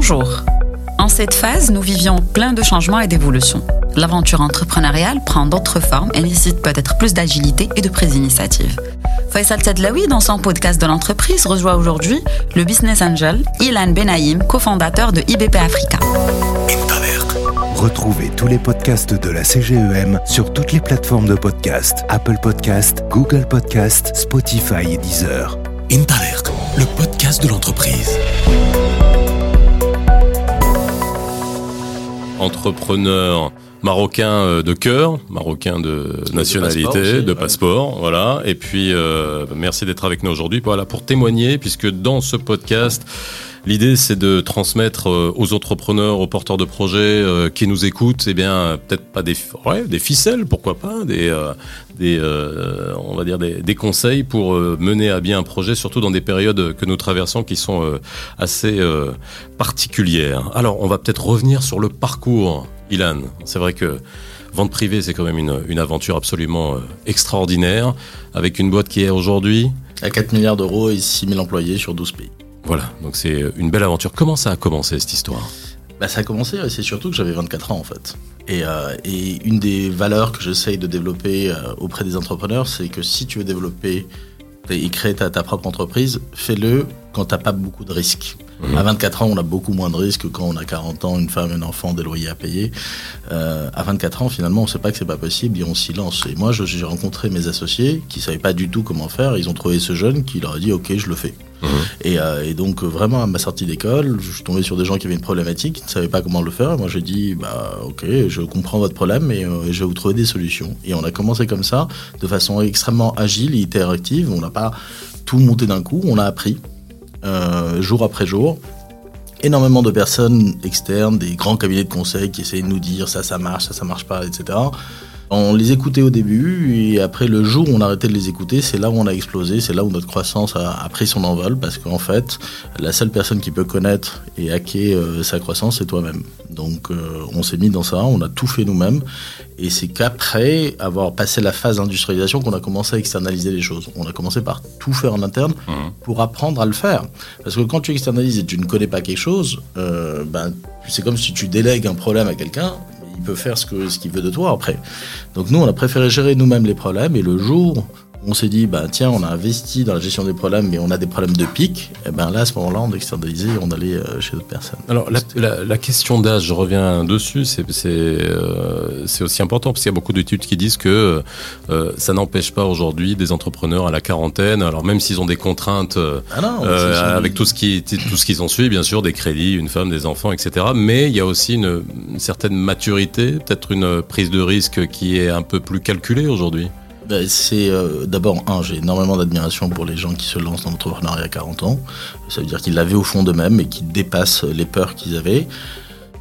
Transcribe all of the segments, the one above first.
Bonjour. En cette phase, nous vivions plein de changements et d'évolutions. L'aventure entrepreneuriale prend d'autres formes et nécessite peut-être plus d'agilité et de prise d'initiative. Faisal Tedlaoui, dans son podcast de l'entreprise, rejoint aujourd'hui le business angel Ilan Benaïm, cofondateur de IBP Africa. Retrouvez tous les podcasts de la CGEM sur toutes les plateformes de podcast Apple Podcast, Google Podcast, Spotify et Deezer. Intalert, le podcast de l'entreprise. Entrepreneur marocain euh, de cœur, marocain de nationalité, de passeport, voilà. Et puis euh, merci d'être avec nous aujourd'hui, voilà, pour témoigner, puisque dans ce podcast, L'idée, c'est de transmettre euh, aux entrepreneurs, aux porteurs de projets euh, qui nous écoutent, eh bien, peut-être pas des, des ficelles, pourquoi pas, des, euh, on va dire des, des, conseils pour mener à bien un projet, surtout dans des périodes que nous traversons qui sont assez particulières. Alors, on va peut-être revenir sur le parcours, Ilan. C'est vrai que vente privée, c'est quand même une, une aventure absolument extraordinaire, avec une boîte qui est aujourd'hui à 4 milliards d'euros et 6 000 employés sur 12 pays. Voilà, donc c'est une belle aventure. Comment ça a commencé cette histoire? Bah, Ça a commencé, c'est surtout que j'avais 24 ans en fait. Et, euh, et une des valeurs que j'essaye de développer euh, auprès des entrepreneurs, c'est que si tu veux développer et créer ta, ta propre entreprise, fais-le quand tu n'as pas beaucoup de risques. Mmh. À 24 ans, on a beaucoup moins de risques que quand on a 40 ans, une femme, un enfant, des loyers à payer. Euh, à 24 ans, finalement, on ne sait pas que c'est pas possible et on s'y lance. Et moi, j'ai rencontré mes associés qui savaient pas du tout comment faire. Ils ont trouvé ce jeune qui leur a dit OK, je le fais. Et, euh, et, donc vraiment à ma sortie d'école, je suis tombé sur des gens qui avaient une problématique, qui ne savaient pas comment le faire. Moi j'ai dit bah ok, je comprends votre problème et euh, je vais vous trouver des solutions. Et on a commencé comme ça, de façon extrêmement agile et interactive. On n'a pas tout monté d'un coup, on a appris euh, jour après jour. Énormément de personnes externes, des grands cabinets de conseil qui essayaient de nous dire ça, ça marche, ça, ça marche pas, etc. On les écoutait au début et après le jour où on a arrêté de les écouter, c'est là où on a explosé, c'est là où notre croissance a, a pris son envol parce qu'en fait, la seule personne qui peut connaître et hacker euh, sa croissance, c'est toi-même. Donc euh, on s'est mis dans ça, on a tout fait nous-mêmes et c'est qu'après avoir passé la phase d'industrialisation qu'on a commencé à externaliser les choses. On a commencé par tout faire en interne mmh. pour apprendre à le faire. Parce que quand tu externalises et tu ne connais pas quelque chose, euh, ben, c'est comme si tu délègues un problème à quelqu'un, faire ce qu'il ce qu'il veut de toi après. Donc nous, on a préféré gérer nous-mêmes les problèmes et le jour on s'est dit, bah, tiens, on a investi dans la gestion des problèmes, mais on a des problèmes de pic, et ben là, à ce moment-là, on externalisait et on allait euh, chez d'autres personnes. Alors, la, la, la question d'âge, je reviens dessus, c'est euh, aussi important, parce qu'il y a beaucoup d'études qui disent que euh, ça n'empêche pas aujourd'hui des entrepreneurs à la quarantaine, alors même s'ils ont des contraintes ah non, euh, avec tout ce qui tout ce qu'ils ont suivi, bien sûr, des crédits, une femme, des enfants, etc. Mais il y a aussi une, une certaine maturité, peut-être une prise de risque qui est un peu plus calculée aujourd'hui. Ben, c'est euh, d'abord, un, j'ai énormément d'admiration pour les gens qui se lancent dans l'entrepreneuriat à 40 ans. Ça veut dire qu'ils l'avaient au fond d'eux-mêmes et qu'ils dépassent les peurs qu'ils avaient.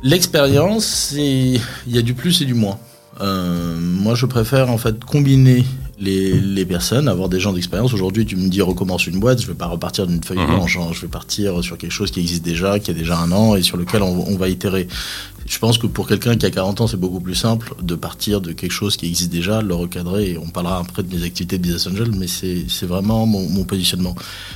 L'expérience, il y a du plus et du moins. Euh, moi, je préfère en fait combiner les, les personnes, avoir des gens d'expérience. Aujourd'hui, tu me dis recommence une boîte, je ne vais pas repartir d'une feuille blanche, hein. je vais partir sur quelque chose qui existe déjà, qui a déjà un an et sur lequel on, on va itérer. Je pense que pour quelqu'un qui a 40 ans, c'est beaucoup plus simple de partir de quelque chose qui existe déjà, le recadrer, et on parlera après de mes activités de Business Angel, mais c'est vraiment mon, mon, positionnement.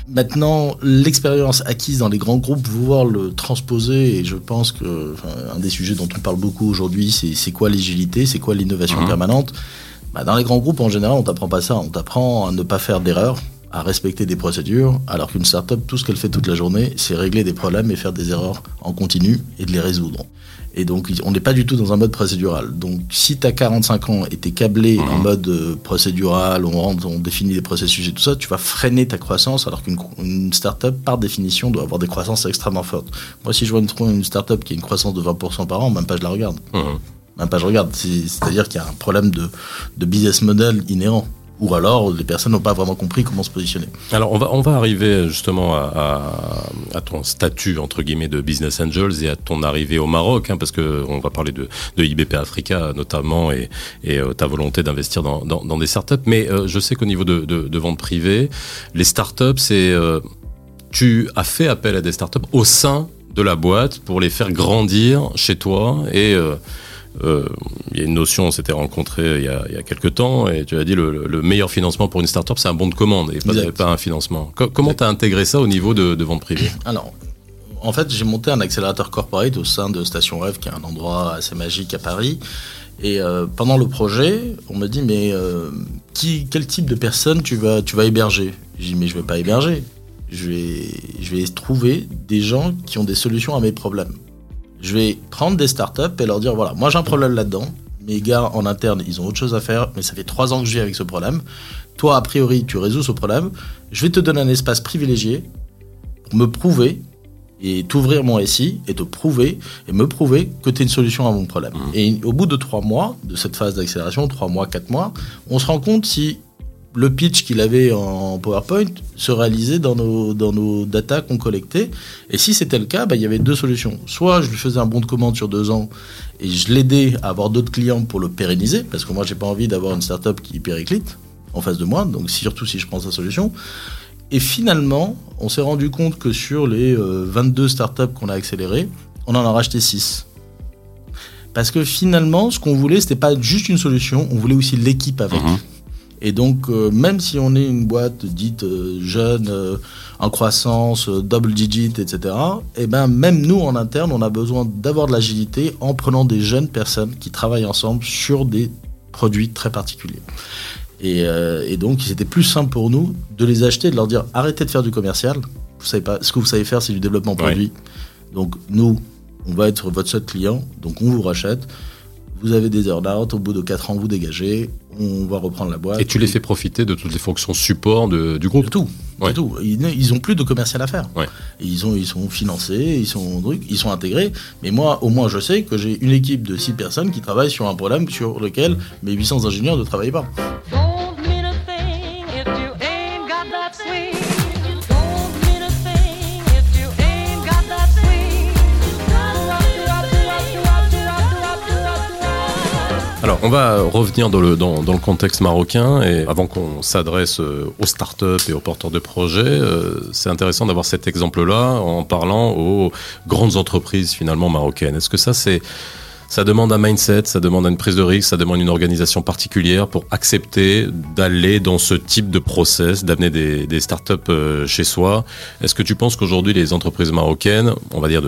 Maintenant, l'expérience acquise dans les grands groupes, pouvoir le transposer, et je pense que enfin, un des sujets dont on parle beaucoup aujourd'hui, c'est quoi l'agilité, c'est quoi l'innovation mmh. permanente? Bah, dans les grands groupes, en général, on t'apprend pas ça. On t'apprend à ne pas faire d'erreurs, à respecter des procédures, alors qu'une startup, tout ce qu'elle fait toute la journée, c'est régler des problèmes et faire des erreurs en continu et de les résoudre. Et donc, on n'est pas du tout dans un mode procédural. Donc, si tu as 45 ans et tu es câblé mmh. en mode euh, procédural, on, rentre, on définit des processus et tout ça, tu vas freiner ta croissance, alors qu'une startup, par définition, doit avoir des croissances extrêmement fortes. Moi, si je vois une, une startup qui a une croissance de 20% par an, même pas je la regarde. Mmh. Même pas je regarde. C'est-à-dire qu'il y a un problème de, de business model inhérent ou alors les personnes n'ont pas vraiment compris comment se positionner. Alors on va, on va arriver justement à, à, à, ton statut entre guillemets de business angels et à ton arrivée au Maroc, hein, parce que on va parler de, de IBP Africa notamment et, et euh, ta volonté d'investir dans, dans, dans, des startups. Mais euh, je sais qu'au niveau de, de, de, vente privée, les startups, c'est euh, tu as fait appel à des startups au sein de la boîte pour les faire grandir chez toi et euh, il y a une notion, on s'était rencontré il y, a, il y a quelques temps, et tu as dit le, le meilleur financement pour une start-up, c'est un bon de commande et pas, pas un financement. Co comment tu as intégré ça au niveau de, de vente privée? Alors, en fait, j'ai monté un accélérateur corporate au sein de Station Rêve, qui est un endroit assez magique à Paris. Et euh, pendant le projet, on me dit mais euh, qui, quel type de personne tu vas, tu vas héberger? J'ai dit mais je vais pas héberger. Je vais, je vais trouver des gens qui ont des solutions à mes problèmes. Je vais prendre des startups et leur dire voilà, moi j'ai un problème là-dedans. Mes gars en interne, ils ont autre chose à faire, mais ça fait trois ans que je vis avec ce problème. Toi, a priori, tu résous ce problème. Je vais te donner un espace privilégié pour me prouver et t'ouvrir mon SI et te prouver et me prouver que tu es une solution à mon problème. Mmh. Et au bout de trois mois de cette phase d'accélération, trois mois, quatre mois, on se rend compte si le pitch qu'il avait en PowerPoint se réalisait dans nos, dans nos data qu'on collectait. Et si c'était le cas, bah, il y avait deux solutions. Soit je lui faisais un bon de commande sur deux ans et je l'aidais à avoir d'autres clients pour le pérenniser, parce que moi, j'ai pas envie d'avoir une startup qui périclite en face de moi, donc surtout si je prends sa solution. Et finalement, on s'est rendu compte que sur les euh, 22 startups qu'on a accélérées, on en a racheté 6. Parce que finalement, ce qu'on voulait, c'était pas juste une solution, on voulait aussi l'équipe avec. Mhm. Et donc, euh, même si on est une boîte dite euh, jeune, euh, en croissance, double digit, etc., et ben même nous en interne, on a besoin d'avoir de l'agilité en prenant des jeunes personnes qui travaillent ensemble sur des produits très particuliers. Et, et donc, c'était plus simple pour nous de les acheter, de leur dire arrêtez de faire du commercial. Vous savez pas, ce que vous savez faire, c'est du développement Ouais. produit. Donc, nous, on va être votre seul client, donc on vous rachète. Vous avez des earn-out, au bout de 4 ans, vous dégagez, on va reprendre la boîte. Et tu les fais profiter de toutes les fonctions support de- du groupe De tout. de tout. Ils, ne- ils ont plus de commercial à faire. Ouais. Ils, ont, ils sont financés, ils sont, ils sont intégrés. Mais moi, au moins, je sais que j'ai une équipe de 6 personnes qui travaillent sur un problème sur lequel mes 800 ingénieurs ne travaillent pas. Alors, on va revenir dans le, dans, dans le contexte marocain et avant qu'on s'adresse euh, aux startups et aux porteurs de projets, euh, c'est intéressant d'avoir cet exemple-là en parlant aux grandes entreprises finalement marocaines. Est-ce que ça, c'est ça demande un mindset, ça demande une prise de risque, ça demande une organisation particulière pour accepter d'aller dans ce type de process, d'amener des, des startups euh, chez soi? Est-ce que tu penses qu'aujourd'hui les entreprises marocaines, on va dire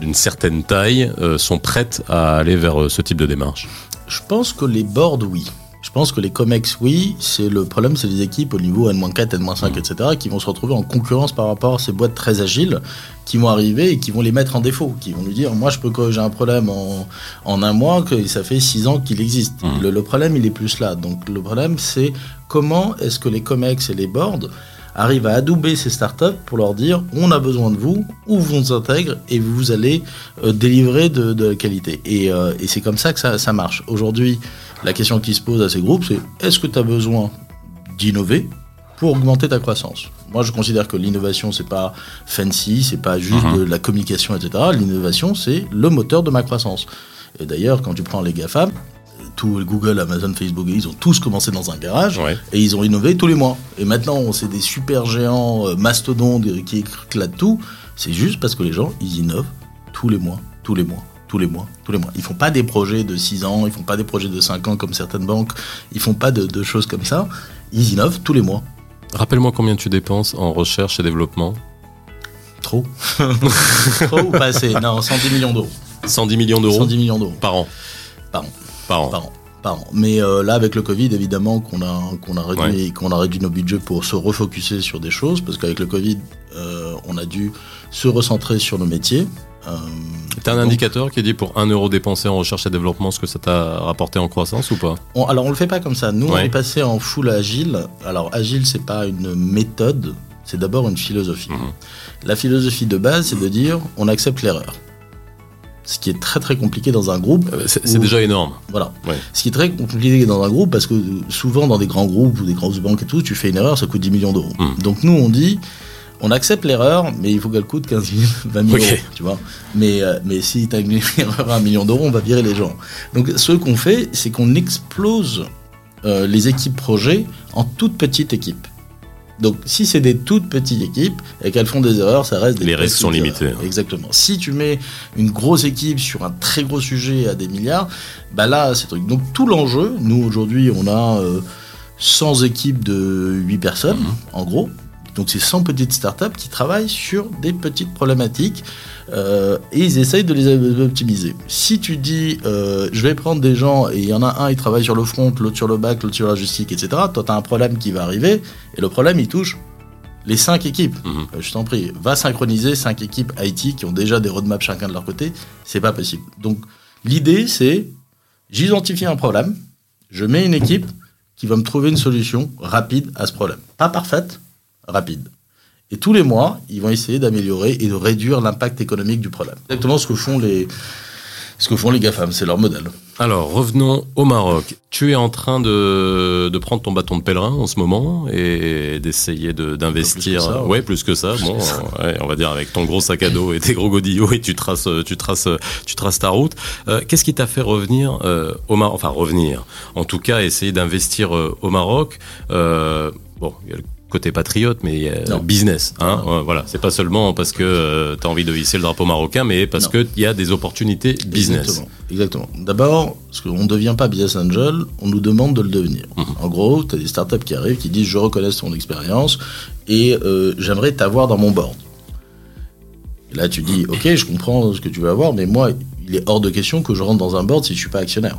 d'une certaine taille, euh, sont prêtes à aller vers ce type de démarche? Je pense que les boards, oui. Je pense que les COMEX, oui. C'est le problème, c'est les équipes au niveau N-4, N-5, etc., qui vont se retrouver en concurrence par rapport à ces boîtes très agiles, qui vont arriver et qui vont les mettre en défaut, qui vont lui dire, moi, je peux corriger un problème en, en un mois, que ça fait six ans qu'il existe. Le, le problème, il est plus là. Donc, le problème, c'est comment est-ce que les COMEX et les boards arrivent à adouber ces startups pour leur dire on a besoin de vous, ou vous intègre et vous allez euh, délivrer de, de la qualité. Et, euh, et c'est comme ça que ça, ça marche. Aujourd'hui, la question qui se pose à ces groupes, c'est est-ce que tu as besoin d'innover pour augmenter ta croissance? Moi, je considère que l'innovation, c'est pas fancy, c'est pas juste Mhm. de la communication, etc. L'innovation, c'est le moteur de ma croissance. Et d'ailleurs, quand tu prends les GAFAM, tout Google, Amazon, Facebook, ils ont tous commencé dans un garage Ouais. et ils ont innové tous les mois. Et maintenant, c'est des super géants euh, mastodontes qui éclatent tout. C'est juste parce que les gens, ils innovent tous les mois, tous les mois, tous les mois, tous les mois. Ils font pas des projets de 6 ans, ils font pas des projets de 5 ans comme certaines banques, ils font pas de, de choses comme ça. Ils innovent tous les mois. Rappelle-moi combien tu dépenses en recherche et développement Trop. Trop ou pas assez? Non, 110 millions d'euros. 110 millions d'euros 110 millions d'euros par an. par an. Par an. par an. Par an. Mais euh, là, avec le Covid, évidemment, qu'on a, qu'on a, réduit, qu'on a réduit nos budgets pour se refocuser sur des choses, parce qu'avec le Covid, euh, on a dû se recentrer sur nos métiers. Euh, T'as un donc, indicateur qui dit pour 1 euro dépensé en recherche et développement ce que ça t'a rapporté en croissance ou pas? On- alors, on le fait pas comme ça. Nous, on est passé en full agile. Alors, agile, c'est pas une méthode, c'est d'abord une philosophie. Mhm. La philosophie de base, c'est de dire on accepte l'erreur. Ce qui est très très compliqué dans un groupe. Euh, C'est où- déjà énorme. Voilà. Ouais. Ce qui est très compliqué dans un groupe, parce que souvent dans des grands groupes ou des grosses banques et tout, tu fais une erreur, ça coûte 10 millions d'euros. Mm. Donc nous, on dit, on accepte l'erreur, mais il faut qu'elle coûte 15 000, 20 000 Ok. euros, tu vois. Mais, euh, mais si tu as une erreur à 1 million d'euros, on va virer les gens. Donc ce qu'on fait, c'est qu'on explose euh, les équipes projets en toutes petites équipes. Donc si c'est des toutes petites équipes et qu'elles font des erreurs, ça reste des Les risques sont erreurs. limités. Exactement. Si tu mets une grosse équipe sur un très gros sujet à des milliards, bah là, c'est truc. Donc tout l'enjeu, nous aujourd'hui, on a euh, 100 équipes de 8 personnes, Mhm. en gros, Donc c'est 100 petites startups qui travaillent sur des petites problématiques euh, et ils essayent de les optimiser. Si tu dis euh, je vais prendre des gens et il y en a un il travaille sur le front, l'autre sur le back, l'autre sur la logistique, etc. Toi tu as un problème qui va arriver et le problème il touche les cinq équipes. Mhm. Euh, je t'en prie, va synchroniser cinq équipes IT qui ont déjà des roadmaps chacun de leur côté, c'est pas possible. Donc l'idée c'est j'identifie un problème, je mets une équipe qui va me trouver une solution rapide à ce problème. Pas parfaite, rapide. Et tous les mois, ils vont essayer d'améliorer et de réduire l'impact économique du problème. Exactement ce que font les, ce que font les GAFAM, c'est leur modèle. Alors, revenons au Maroc. Tu es en train de, de prendre ton bâton de pèlerin en ce moment et d'essayer de- d'investir. Plus que ça, ouais. ouais. plus que ça. Bon, ouais, on va dire avec ton gros sac à dos et tes gros godillots et tu traces, tu traces, tu traces ta route. Euh, Qu'est-ce qui t'a fait revenir euh, au Maroc Enfin, revenir. En tout cas, essayer d'investir euh, au Maroc. Bon, il y a le côté patriote, mais Non. business. Hein, Euh, voilà, c'est pas seulement parce que tu as envie de hisser le drapeau marocain, mais parce qu'il y a des opportunités business. Exactement. Exactement. D'abord, parce qu'on ne devient pas business angel, on nous demande de le devenir. Mhm. En gros, tu as des startups qui arrivent qui disent je reconnais ton expérience et euh, j'aimerais t'avoir dans mon board. Et là, tu dis ok, je comprends ce que tu veux avoir, mais moi, il est hors de question que je rentre dans un board si je suis pas actionnaire.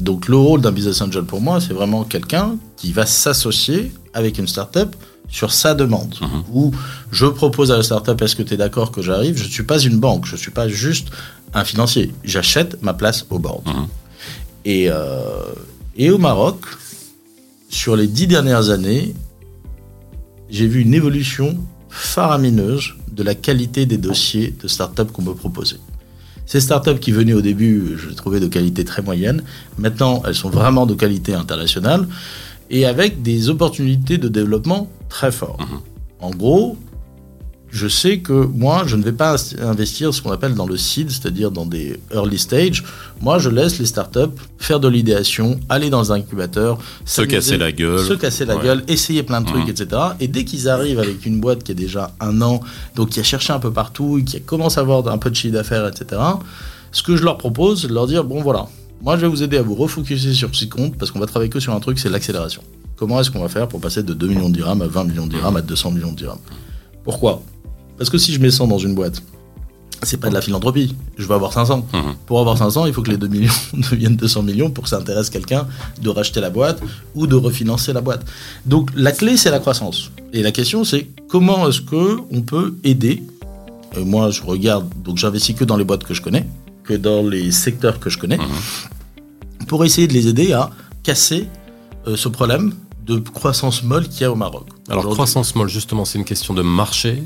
Donc le rôle d'un business angel pour moi, c'est vraiment quelqu'un qui va s'associer avec une startup sur sa demande. Ou je propose à la startup, est-ce que tu es d'accord que j'arrive? Je ne suis pas une banque, je ne suis pas juste un financier. J'achète ma place au board. Mhm. Et, euh, et au Maroc, sur les dix dernières années, j'ai vu une évolution faramineuse de la qualité des dossiers de startups qu'on me proposait. Ces startups qui venaient au début, je les trouvais de qualité très moyenne. Maintenant, elles sont vraiment de qualité internationale et avec des opportunités de développement très fortes. En gros, je sais que moi, je ne vais pas investir ce qu'on appelle dans le seed, c'est-à-dire dans des early stage. Moi, je laisse les startups faire de l'idéation, aller dans un incubateur, Se casser la gueule. se casser la Ouais. gueule, essayer plein de trucs, Mhm. etc. Et dès qu'ils arrivent avec une boîte qui a déjà un an, donc qui a cherché un peu partout, qui commence à avoir un peu de chiffre d'affaires, etc. Ce que je leur propose, c'est de leur dire bon voilà, moi je vais vous aider à vous refocuser sur ce qui compte parce qu'on va travailler que sur un truc, c'est l'accélération. Comment est-ce qu'on va faire pour passer de 2 millions de dirhams à 20 millions de dirhams à 200 millions de dirhams? Pourquoi? Parce que si je mets 100 dans une boîte, c'est pas de la philanthropie. Je veux avoir 500. Mhm. Pour avoir 500, il faut que les 2 millions deviennent 200 millions pour que ça intéresse quelqu'un de racheter la boîte ou de refinancer la boîte. Donc la clé, c'est la croissance. Et la question, c'est comment est-ce que on peut aider Euh, Moi, je regarde, donc j'investis que dans les boîtes que je connais, que dans les secteurs que je connais, pour essayer de les aider à casser euh, ce problème de croissance molle qu'il y a au Maroc. Alors, croissance molle, justement, c'est une question de marché.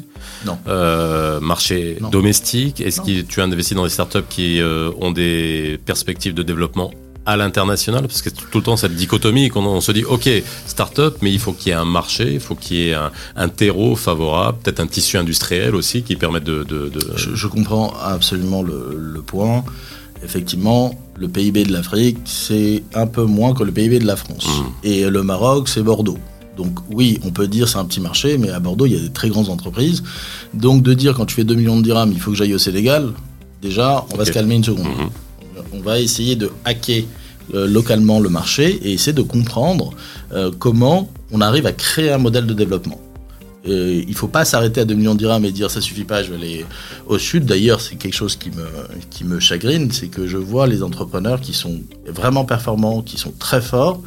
Non. Euh, marché Non. domestique. Est-ce que tu as investi dans des startups qui euh, ont des perspectives de développement à l'international? Parce que tout le temps, cette dichotomie, qu'on on se dit, OK, startup, mais il faut qu'il y ait un marché, il faut qu'il y ait un, un terreau favorable, peut-être un tissu industriel aussi qui permette de... de, de- Je, je comprends absolument le, le point. Effectivement, le PIB de l'Afrique, c'est un peu moins que le PIB de la France. Mhm. Et le Maroc, c'est Bordeaux. Donc oui, on peut dire c'est un petit marché, mais à Bordeaux, il y a des très grandes entreprises. Donc de dire quand tu fais 2 millions de dirhams, il faut que j'aille au Sénégal, déjà, on va se calmer une seconde. Mhm. On va essayer de hacker euh, localement le marché et essayer de comprendre euh, comment on arrive à créer un modèle de développement. Euh, il ne faut pas s'arrêter à 2 millions de dirhams et dire ça suffit pas, je vais aller au sud. D'ailleurs, c'est quelque chose qui me, qui me chagrine, c'est que je vois les entrepreneurs qui sont vraiment performants, qui sont très forts,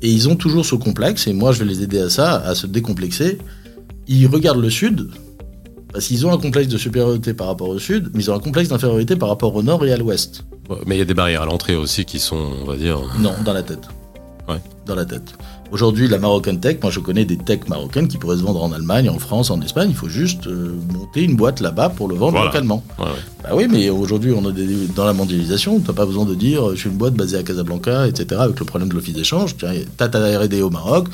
et ils ont toujours ce complexe, et moi je vais les aider à ça, à se décomplexer. Ils regardent le sud, parce qu'ils ont un complexe de supériorité par rapport au sud, mais ils ont un complexe d'infériorité par rapport au nord et à l'ouest. Mais il y a des barrières à l'entrée aussi qui sont, on va dire... Non, dans la tête. Ouais. Dans la tête. Aujourd'hui, la Moroccan Tech, moi je connais des techs marocaines qui pourraient se vendre en Allemagne, en France, en Espagne. Il faut juste euh, monter une boîte là-bas pour le vendre Voilà. localement. Ouais, ouais. Bah oui, mais aujourd'hui, on des- dans la mondialisation. Tu n'as pas besoin de dire je suis une boîte basée à Casablanca, etc. Avec le problème de l'office d'échange. Tu as ta RD au Maroc,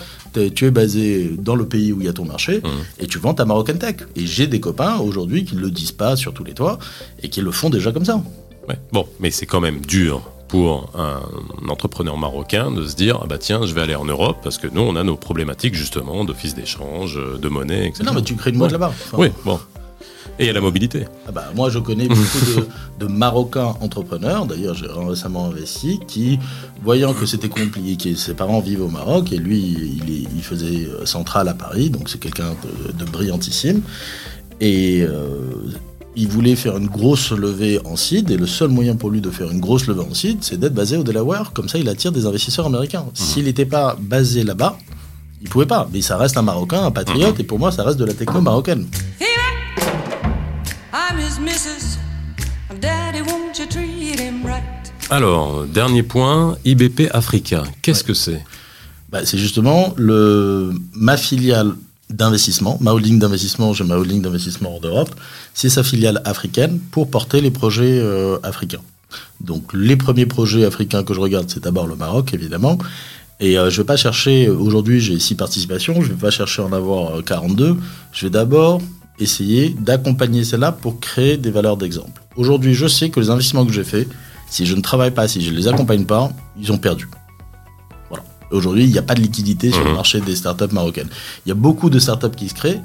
tu es basé dans le pays où il y a ton marché Mhm. et tu vends ta Moroccan Tech. Et j'ai des copains aujourd'hui qui ne le disent pas sur tous les toits et qui le font déjà comme ça. Ouais. Bon, mais c'est quand même dur pour un entrepreneur marocain de se dire ah bah tiens je vais aller en Europe parce que nous on a nos problématiques justement d'office d'échange, de monnaie, etc. Non, mais tu crées une boîte Ouais. là-bas. Enfin, Oui, bon. Et à la mobilité. Ah bah, moi, je connais beaucoup de, de Marocains entrepreneurs, d'ailleurs, j'ai récemment investi, qui, voyant que c'était compliqué, ses parents vivent au Maroc, et lui, il, faisait euh, centrale à Paris, donc c'est quelqu'un de, de brillantissime, et euh, il voulait faire une grosse levée en seed, et le seul moyen pour lui de faire une grosse levée en seed, c'est d'être basé au Delaware, comme ça il attire des investisseurs américains. S'il n'était pas basé là-bas, il pouvait pas, mais ça reste un Marocain, un patriote, et pour moi, ça reste de la techno marocaine. Alors, dernier point, IBP Africa. Qu'est-ce que c'est? Bah, c'est justement le, ma filiale d'investissement, ma holding d'investissement, j'ai ma holding d'investissement en Europe, c'est sa filiale africaine pour porter les projets euh, africains. Donc les premiers projets africains que je regarde, c'est d'abord le Maroc, évidemment. Et euh, je vais pas chercher, aujourd'hui j'ai six participations, je vais pas chercher à en avoir euh, 42, je vais d'abord essayer d'accompagner celles-là pour créer des valeurs d'exemple. Aujourd'hui, je sais que les investissements que j'ai faits, si je ne travaille pas, si je ne les accompagne pas, ils ont perdu. Aujourd'hui, il n'y a pas de liquidité sur le Mhm. marché des startups marocaines. Il y a beaucoup de startups qui se créent,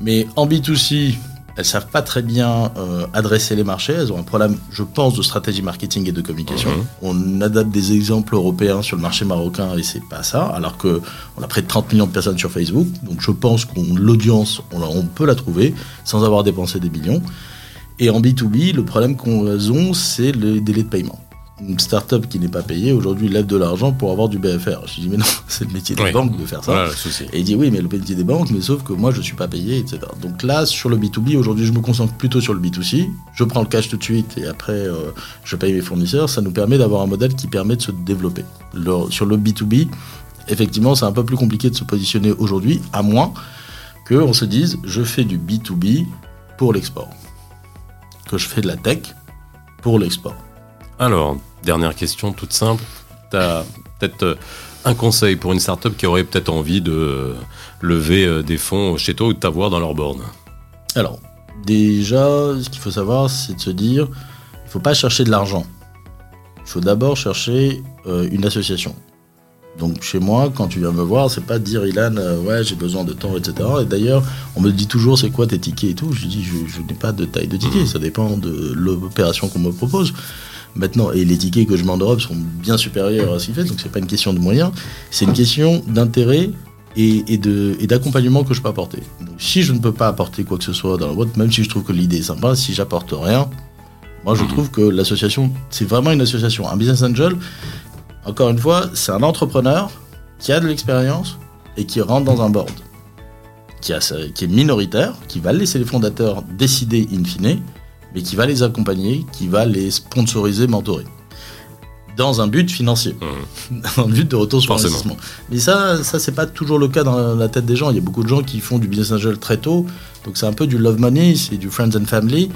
mais en B2C, elles savent pas très bien euh, adresser les marchés. Elles ont un problème, je pense, de stratégie marketing et de communication. Mhm. On adapte des exemples européens sur le marché marocain et c'est pas ça, alors que on a près de 30 millions de personnes sur Facebook. Donc je pense qu'on l'audience, on, peut la trouver sans avoir dépensé des millions. Et en B2B, le problème qu'elles ont, c'est le délai de paiement. Une startup qui n'est pas payée, aujourd'hui, lève de l'argent pour avoir du BFR. Je dis, mais non, c'est le métier des Oui. banques de faire ça. Voilà. Et il dit, oui, mais le métier des banques, mais sauf que moi, je ne suis pas payé, etc. Donc là, sur le B2B, aujourd'hui, je me concentre plutôt sur le B2C. Je prends le cash tout de suite et après, euh, je paye mes fournisseurs. Ça nous permet d'avoir un modèle qui permet de se développer. Le- sur le B2B, effectivement, c'est un peu plus compliqué de se positionner aujourd'hui, à moins qu'on se dise, je fais du B2B pour l'export. Que je fais de la tech pour l'export. Alors, dernière question toute simple. Tu as peut-être euh, un conseil pour une startup qui aurait peut-être envie de euh, lever euh, des fonds chez toi ou de t'avoir dans leur borne? Alors, déjà, ce qu'il faut savoir, c'est de se dire, il ne faut pas chercher de l'argent. Il faut d'abord chercher une association. Donc chez moi, quand tu viens me voir, c'est pas de dire Ilan, euh, ouais, j'ai besoin de temps, etc. Et d'ailleurs, on me dit toujours c'est quoi tes tickets et tout? Je dis je, je n'ai pas de taille de ticket, ça dépend de l'opération qu'on me propose. Maintenant, et les tickets que je mets en Europe sont bien supérieurs à ce qu'il fait, donc c'est pas une question de moyens, c'est une question d'intérêt et, et de- et d'accompagnement que je peux apporter. Donc, si je ne peux pas apporter quoi que ce soit dans la boîte, même si je trouve que l'idée est sympa, si j'apporte rien, moi je trouve que l'association, c'est vraiment une association. Un business angel, encore une fois, c'est un entrepreneur qui a de l'expérience et qui rentre dans un board, qui, est minoritaire, qui va laisser les fondateurs décider in fine, mais qui va les accompagner, qui va les sponsoriser, mentorer. Dans un but financier, dans un but de retour sur Forcément. investissement. Mais ça, ça c'est pas toujours le cas dans la tête des gens. Il y a beaucoup de gens qui font du business angel très tôt, donc c'est un peu du love money, c'est du friends and family.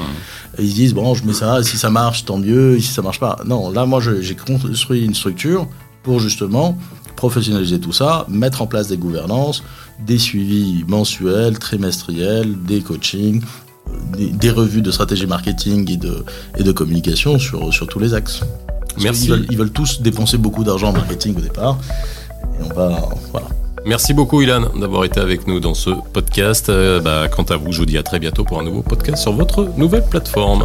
Et ils se disent bon, je mets ça, si ça marche, tant mieux, et si ça marche pas. Non, là, moi, j'ai construit une structure pour justement professionnaliser tout ça, mettre en place des gouvernances, des suivis mensuels, trimestriels, des coachings, des, des revues de stratégie marketing et de, et de communication sur, sur tous les axes. Merci. veulent, ils veulent tous dépenser beaucoup d'argent en marketing au départ. Et on va. Voilà. Merci beaucoup Ilan d'avoir été avec nous dans ce podcast. Euh, bah, quant à vous, je vous dis à très bientôt pour un nouveau podcast sur votre nouvelle plateforme.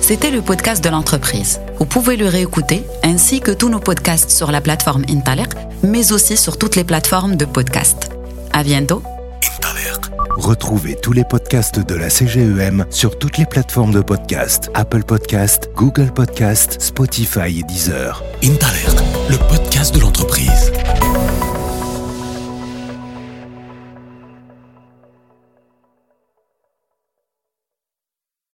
C'était le podcast de l'entreprise. Vous pouvez le réécouter ainsi que tous nos podcasts sur la plateforme Intalek, mais aussi sur toutes les plateformes de podcast. À bientôt. Retrouvez tous les podcasts de la CGEM sur toutes les plateformes de podcast. Apple Podcast, Google Podcast, Spotify et Deezer. Intalert, le podcast de l'entreprise.